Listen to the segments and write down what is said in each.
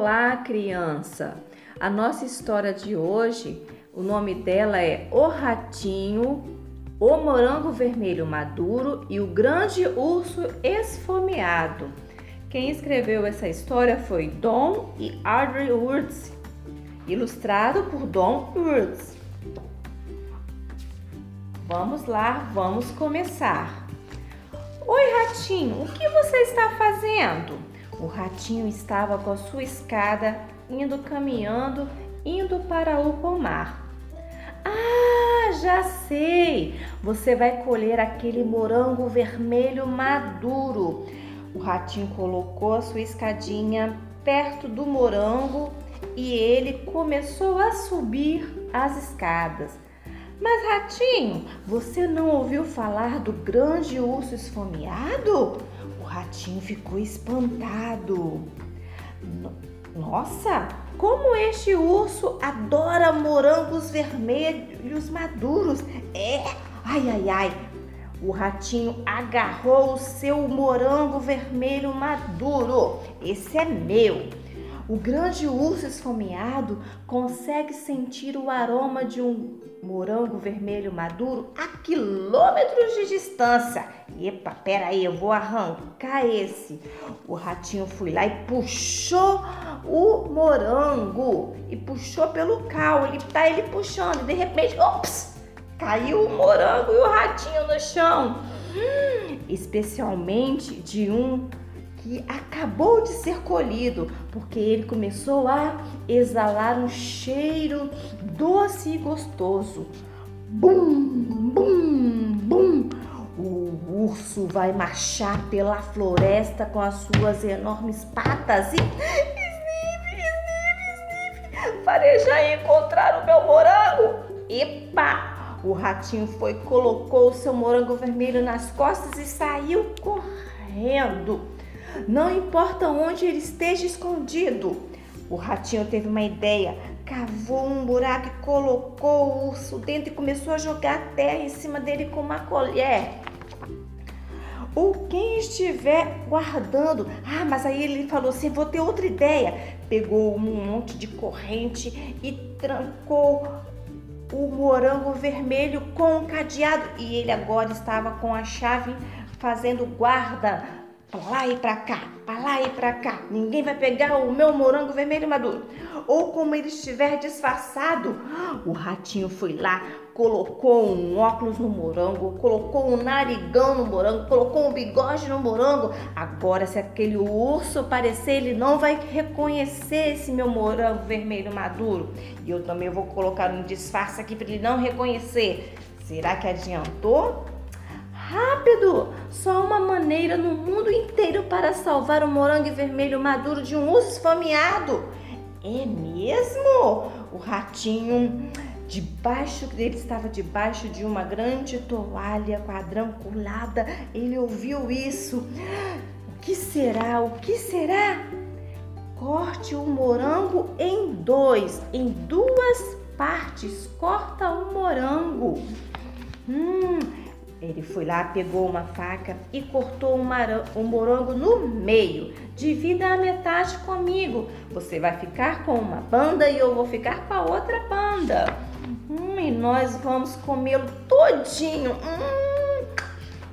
Olá, criança! A nossa história de hoje, o nome dela é O Ratinho, O Morango Vermelho Maduro e o Grande Urso Esfomeado. Quem escreveu essa história foi Don e Audrey Woods, ilustrado por Don Woods. Vamos lá, vamos começar. Oi, ratinho, o que você está fazendo? O ratinho estava com a sua escada, indo caminhando, indo para o pomar. Ah, já sei! Você vai colher aquele morango vermelho maduro. O ratinho colocou a sua escadinha perto do morango e ele começou a subir as escadas. Mas, ratinho, você não ouviu falar do grande urso esfomeado? ratinho ficou espantado. Nossa, como este urso adora morangos vermelhos maduros. É, ai, ai, ai. O ratinho agarrou o seu morango vermelho maduro. Esse é meu. O grande urso esfomeado consegue sentir o aroma de um morango vermelho maduro a quilômetros de distância. Epa, peraí, eu vou arrancar esse. O ratinho foi lá e puxou o morango e puxou pelo cal. Ele tá ele puxando e de repente, ops, caiu o morango e o ratinho no chão. Hum, especialmente de um que acabou de ser colhido, porque ele começou a exalar um cheiro doce e gostoso. Bum, bum, bum. O urso vai marchar pela floresta com as suas enormes patas e sniff, sniff, farejar encontrar o meu morango. Epa! O ratinho foi, colocou o seu morango vermelho nas costas e saiu correndo. Não importa onde ele esteja escondido. O ratinho teve uma ideia, cavou um buraco e colocou o urso dentro e começou a jogar terra em cima dele com uma colher. Ou quem estiver guardando. Ah, mas aí ele falou assim: vou ter outra ideia. Pegou um monte de corrente e trancou o morango vermelho com um cadeado. E ele agora estava com a chave fazendo guarda para lá e para cá, para lá e para cá. Ninguém vai pegar o meu morango vermelho maduro. Ou como ele estiver disfarçado, o ratinho foi lá, colocou um óculos no morango, colocou um narigão no morango, colocou um bigode no morango. Agora, se aquele urso aparecer, ele não vai reconhecer esse meu morango vermelho maduro. E eu também vou colocar um disfarce aqui para ele não reconhecer. Será que adiantou? Rápido! Só uma maneira no mundo inteiro para salvar o morango vermelho maduro de um urso esfomeado. É mesmo? O ratinho debaixo dele estava debaixo de uma grande toalha quadranculada. Ele ouviu isso. O que será? O que será? Corte o morango em dois, em duas partes. Corta o morango. Hum, ele foi lá, pegou uma faca e cortou um, um morango no meio. Divida a metade comigo. Você vai ficar com uma banda e eu vou ficar com a outra banda. Hum, e nós vamos comê-lo todinho. Hum.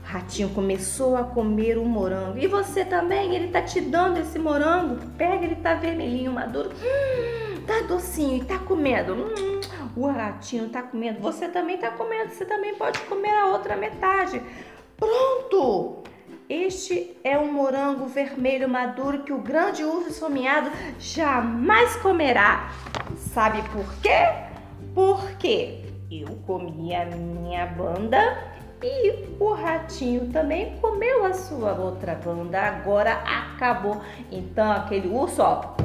O ratinho começou a comer o morango. E você também? Ele tá te dando esse morango. Pega, ele tá vermelhinho, maduro. Hum, tá docinho e tá comendo. Hum o ratinho está comendo, você também está comendo, você também pode comer a outra metade. Pronto! Este é um morango vermelho maduro que o grande urso esfomeado jamais comerá. Sabe por quê? Porque eu comi a minha banda e o ratinho também comeu a sua outra banda. Agora acabou. Então aquele urso, ó,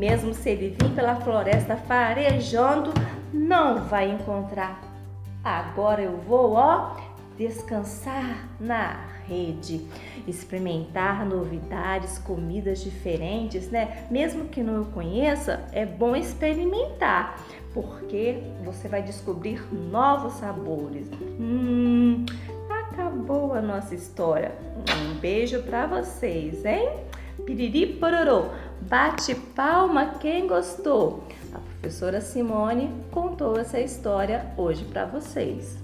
mesmo se ele vir pela floresta farejando, não vai encontrar. Agora eu vou, ó, descansar na rede, experimentar novidades, comidas diferentes, né? Mesmo que não eu conheça, é bom experimentar, porque você vai descobrir novos sabores. Hum, acabou a nossa história. Um beijo para vocês, hein? Piriri pororô, bate palma quem gostou. A professora Simone contou essa história hoje para vocês.